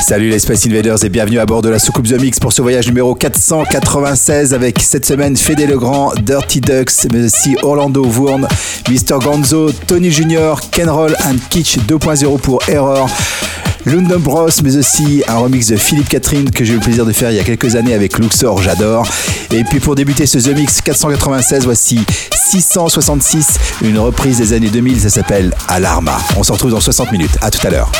Salut les Space Invaders et bienvenue à bord de la soucoupe The Mix pour ce voyage numéro 496 avec cette semaine Fédé Legrand, Dirty Ducks, mais aussi Orlando Vourne, Mr. Gonzo, Tony Junior, Kenroll and Kitsch 2.0 pour Error. London Bros, mais aussi un remix de Philippe Catherine que j'ai eu le plaisir de faire il y a quelques années avec Luxor, j'adore. Et puis pour débuter ce The Mix 496, voici 666, une reprise des années 2000, ça s'appelle Alarma. On se retrouve dans 60 minutes, à tout à l'heure.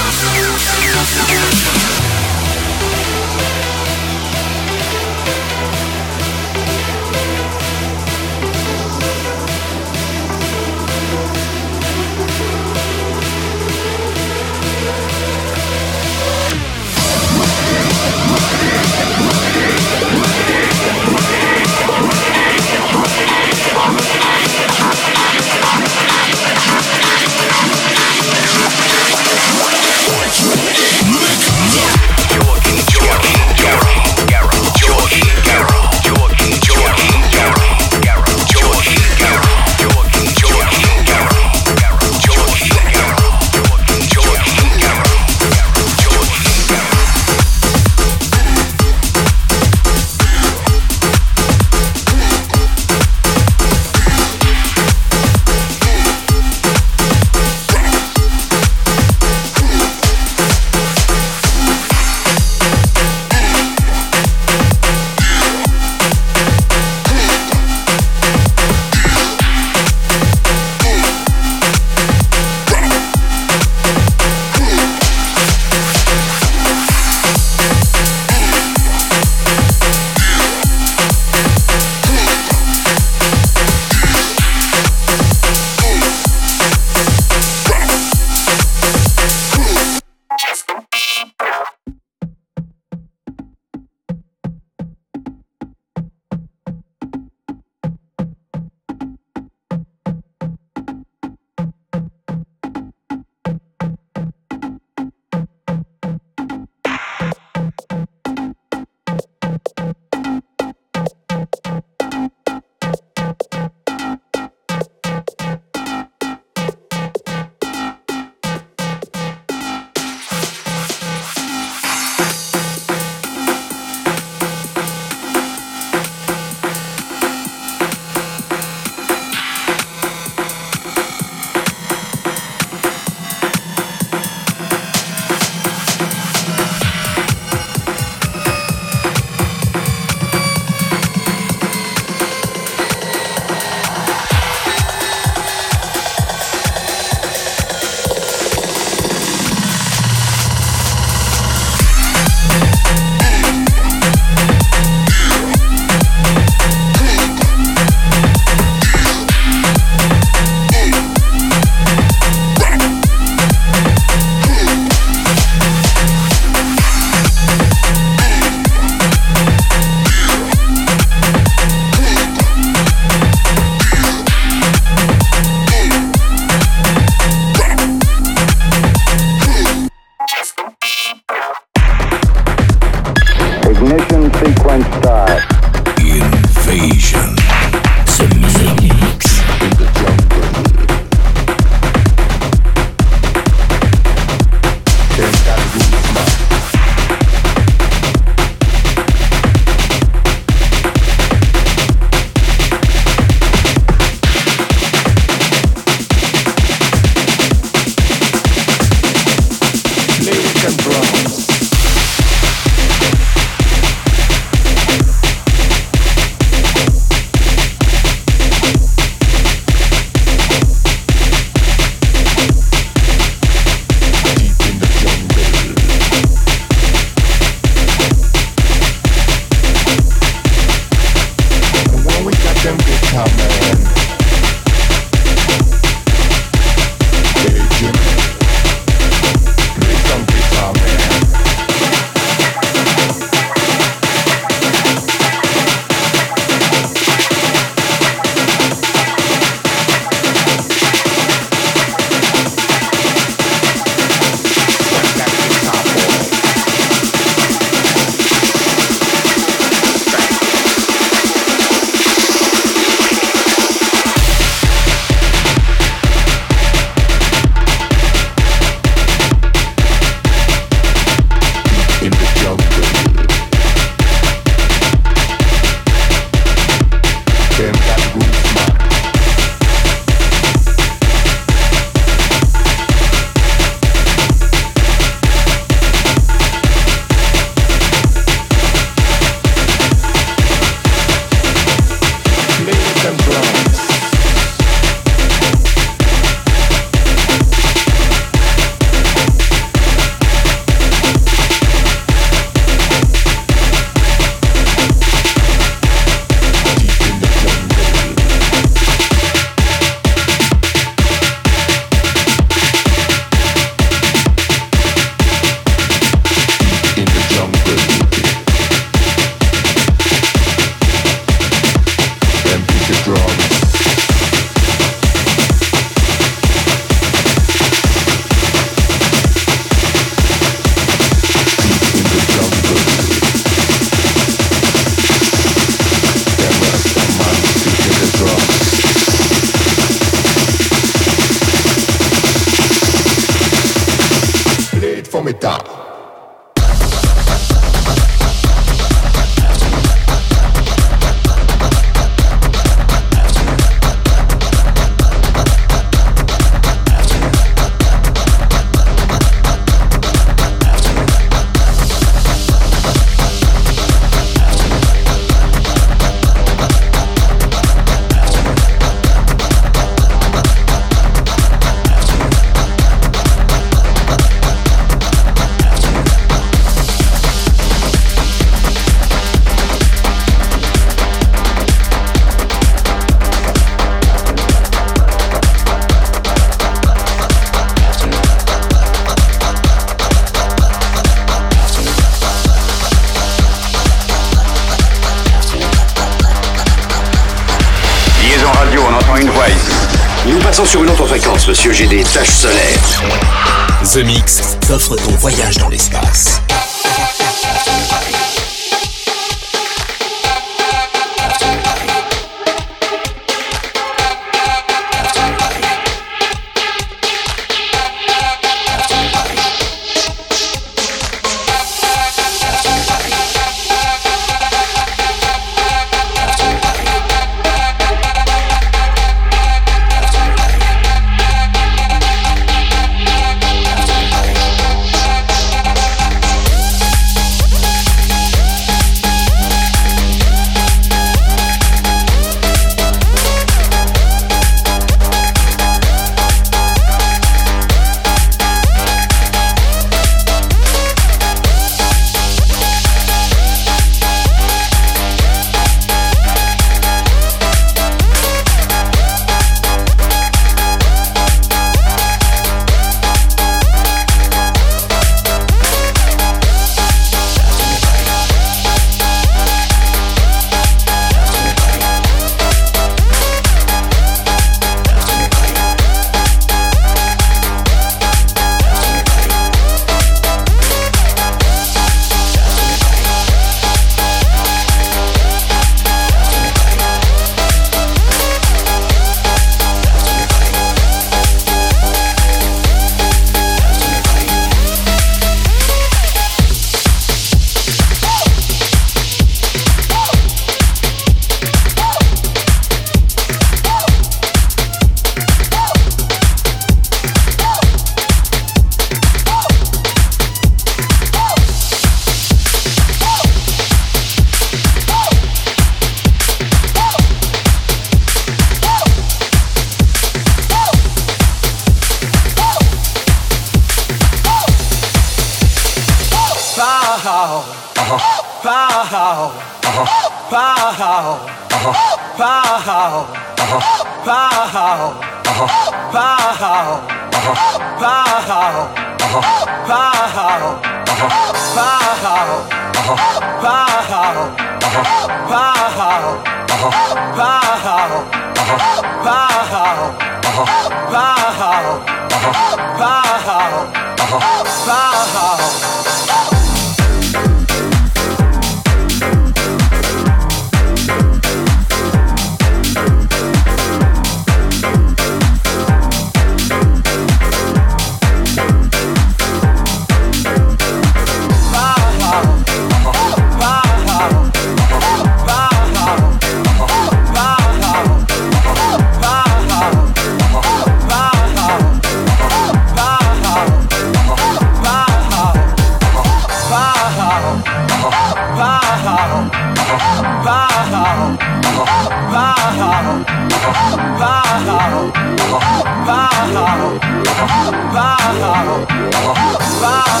far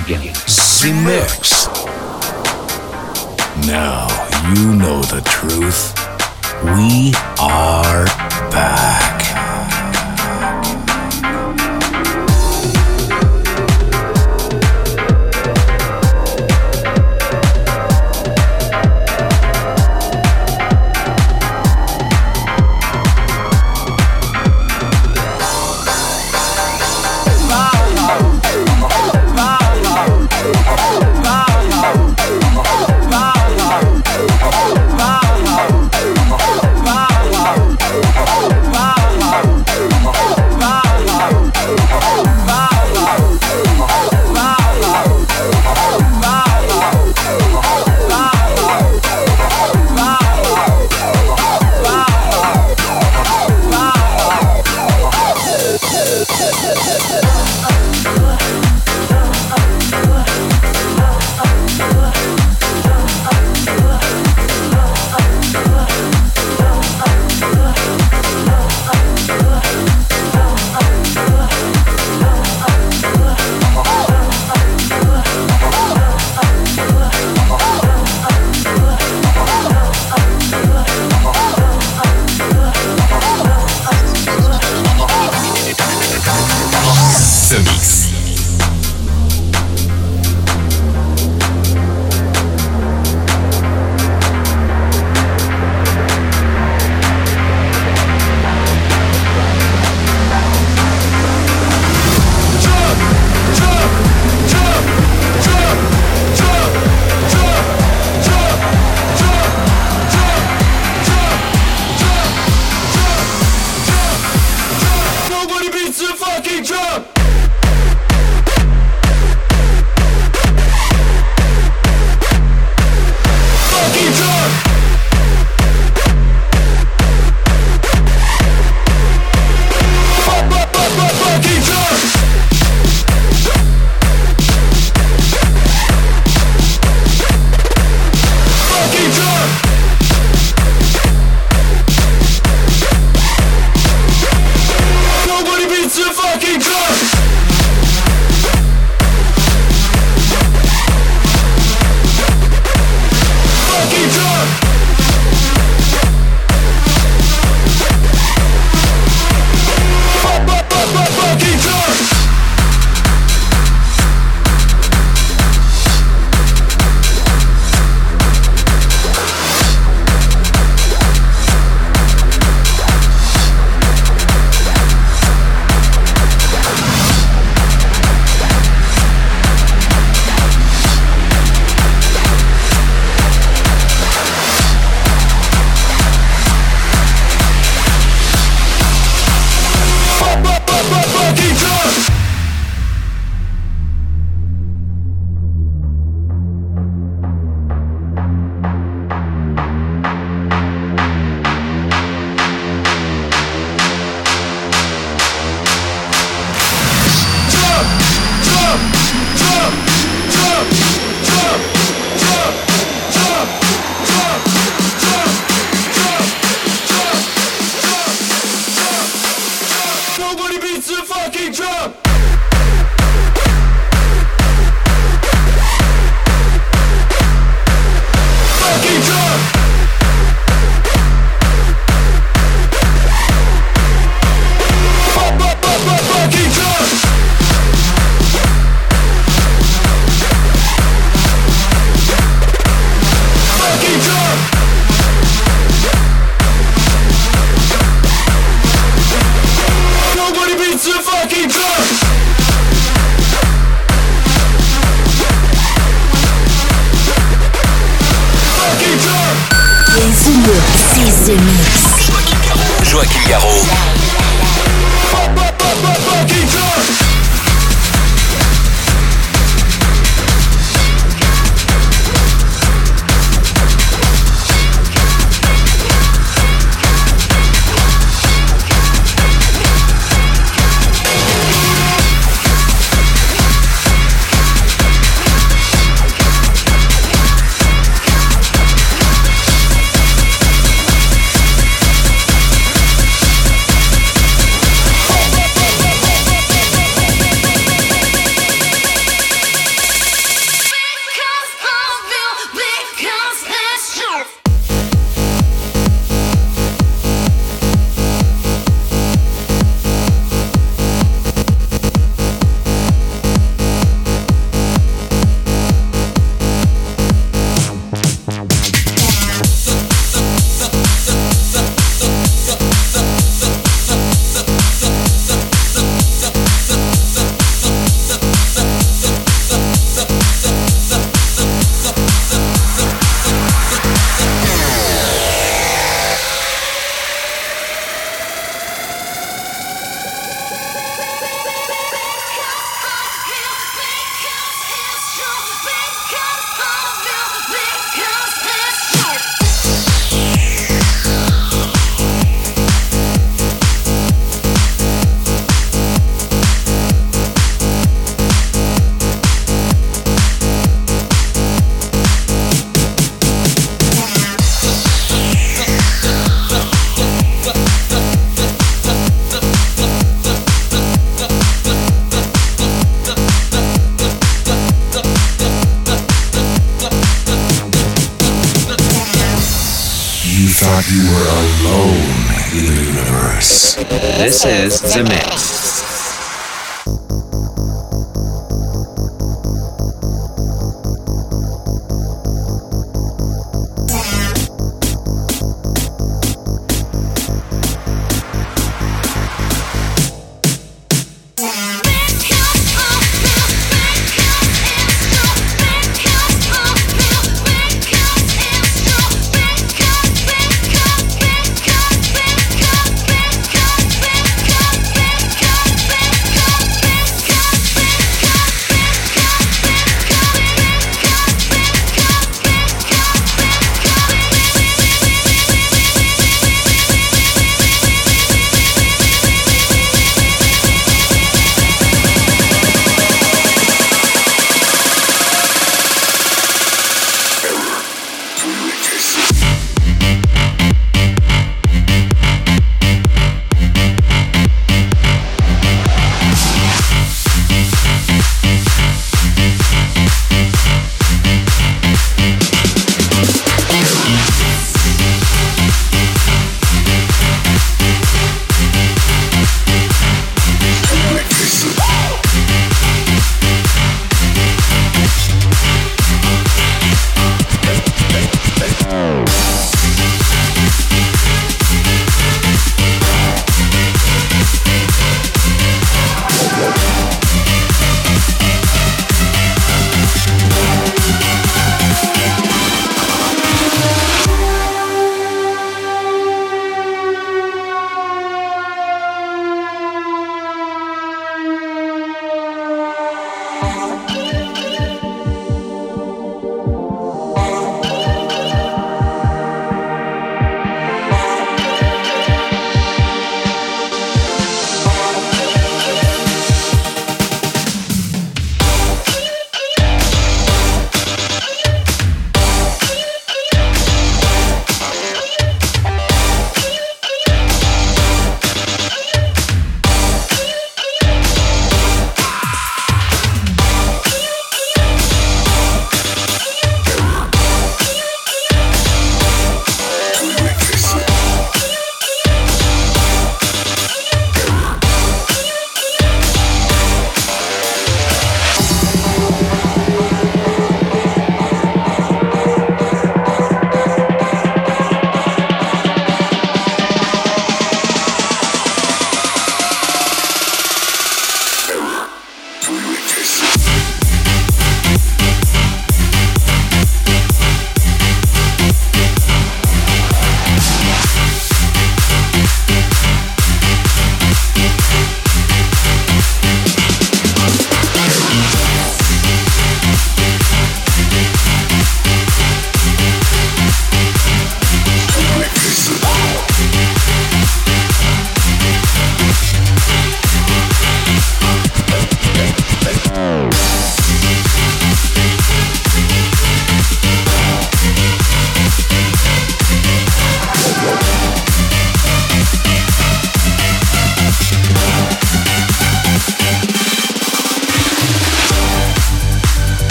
begins. Mix. Now you know the truth. We are.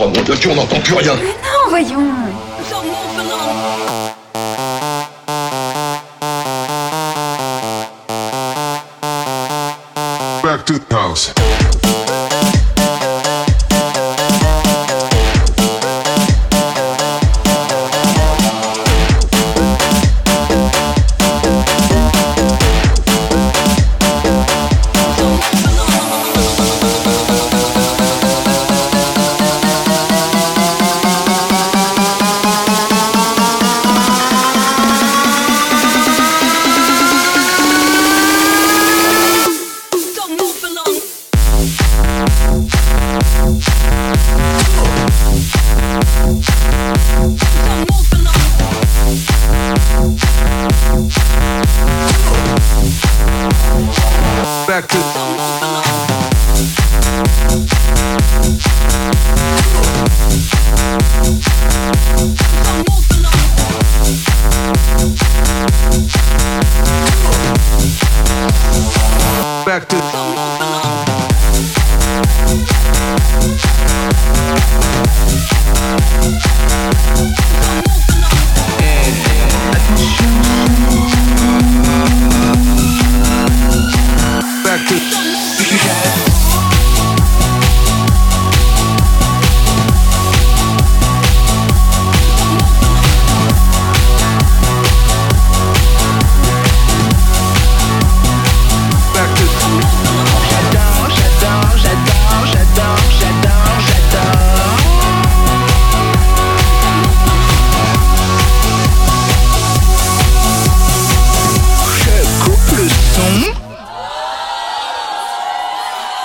On n'entend plus rien. Mais non, voyons.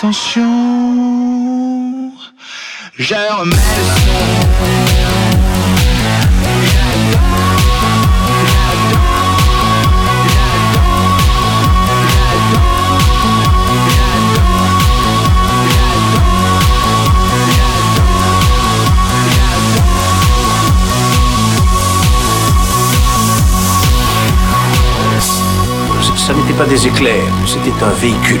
Attention, je le son. ça n'était pas des éclairs, c'était un véhicule.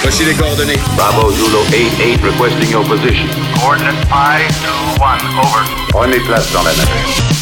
Voici les coordonnées. Bravo Zulu 88 requesting your position. Coordinate 521, over. On est place dans la nature.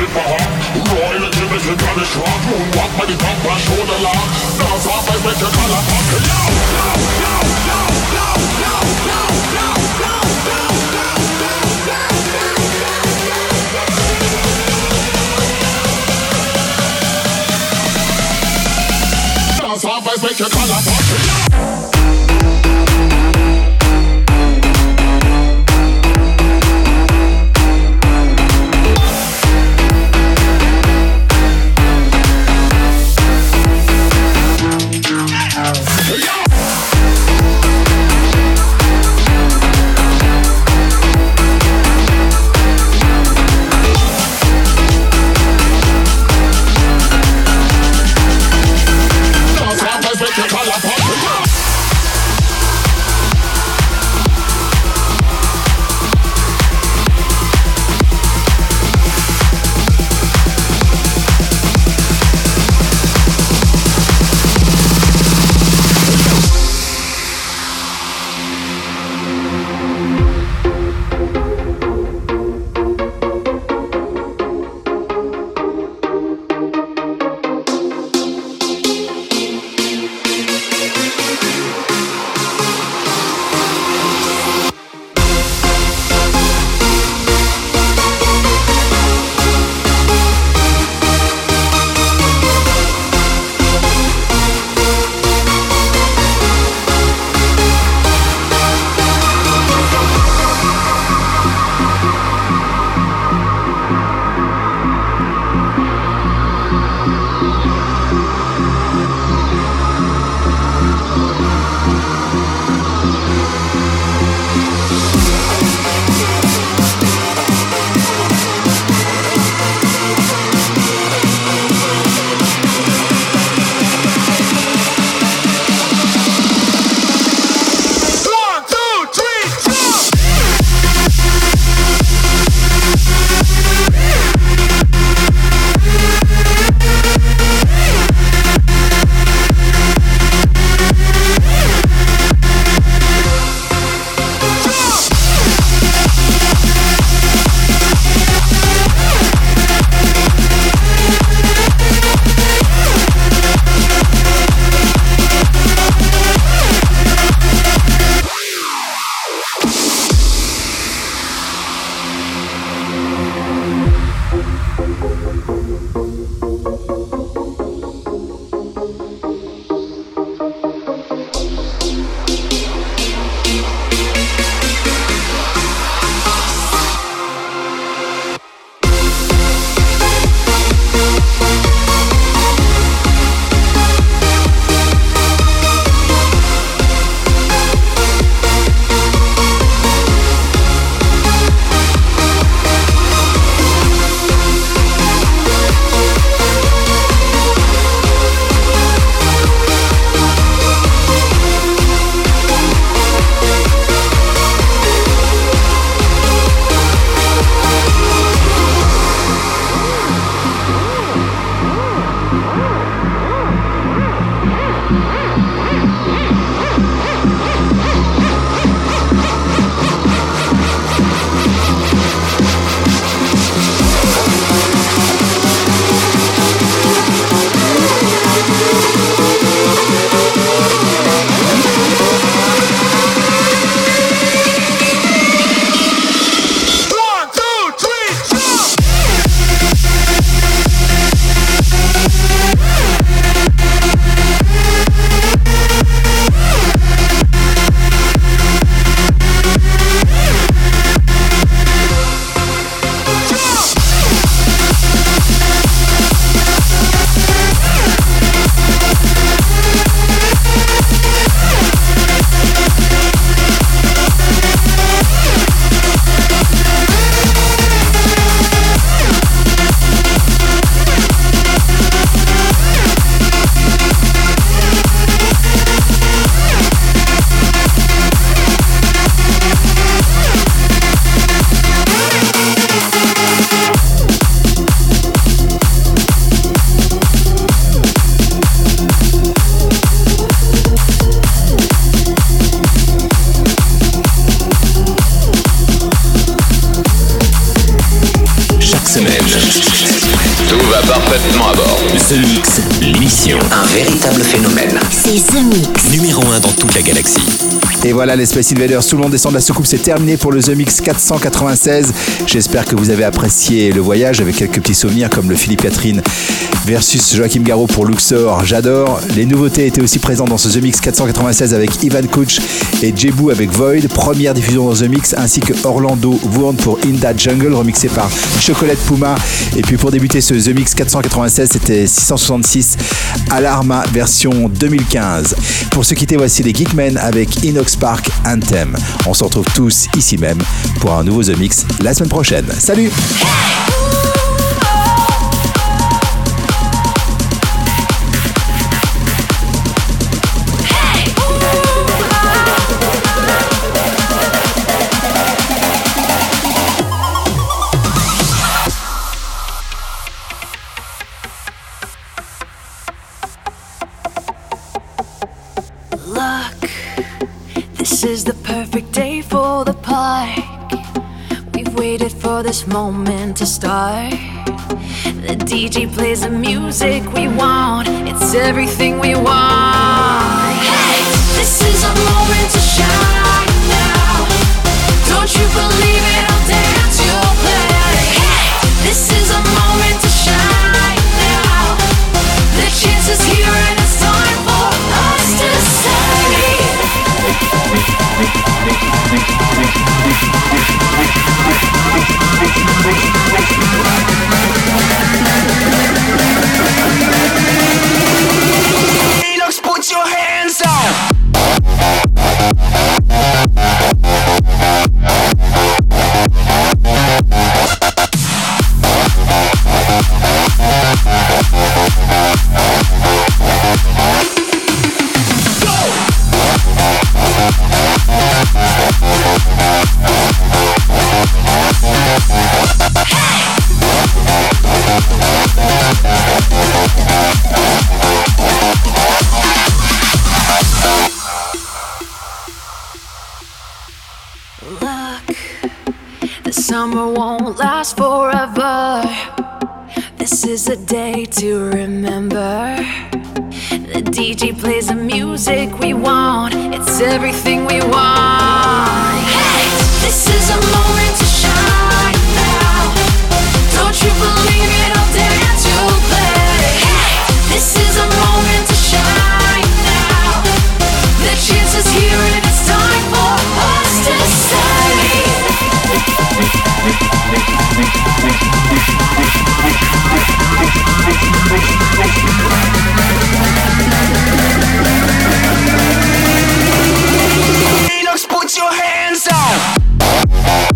with my heart Royal and Jim is the I show Dance off, I make a color pop Yo, les Space Invaders, tout le monde descend de la soucoupe, c'est terminé pour le The Mix 496. J'espère que vous avez apprécié le voyage avec quelques petits souvenirs comme le Philippe Catherine versus Joachim Garraud pour Luxor. J'adore. Les nouveautés étaient aussi présentes dans ce The Mix 496 avec Ivan Kuch et Jebu avec Void. Première diffusion dans The Mix ainsi que Orlando Vourne pour In That Jungle remixé par Chocolate Puma. Et puis pour débuter ce The Mix 496, c'était 666 Alarma version 2015. Pour se quitter, voici les Geekmen avec Inox Park Anthem. On se retrouve tous ici même pour un nouveau The Mix la semaine prochaine. Salut! This moment to start. The DJ plays the music we want, it's everything we want. Hey, this is a moment to shine now. Don't you believe it? I'll dance, you'll play. Hey, this is a moment to shine now. The chance is here and it's time for us to Day to remember. The DJ plays the music we want, it's everything we want. Hey, this is a moment to shine now. Don't you believe it? I'll dance, you'll play. Hey, this is a moment to shine now. The chance is here and it's time for us to Enox, put your hands up.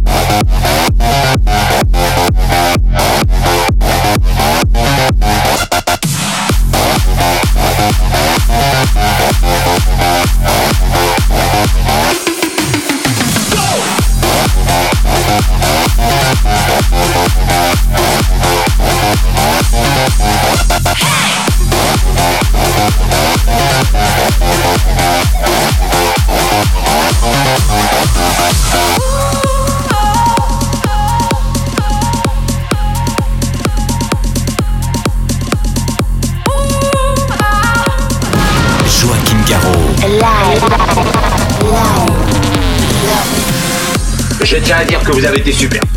Été super.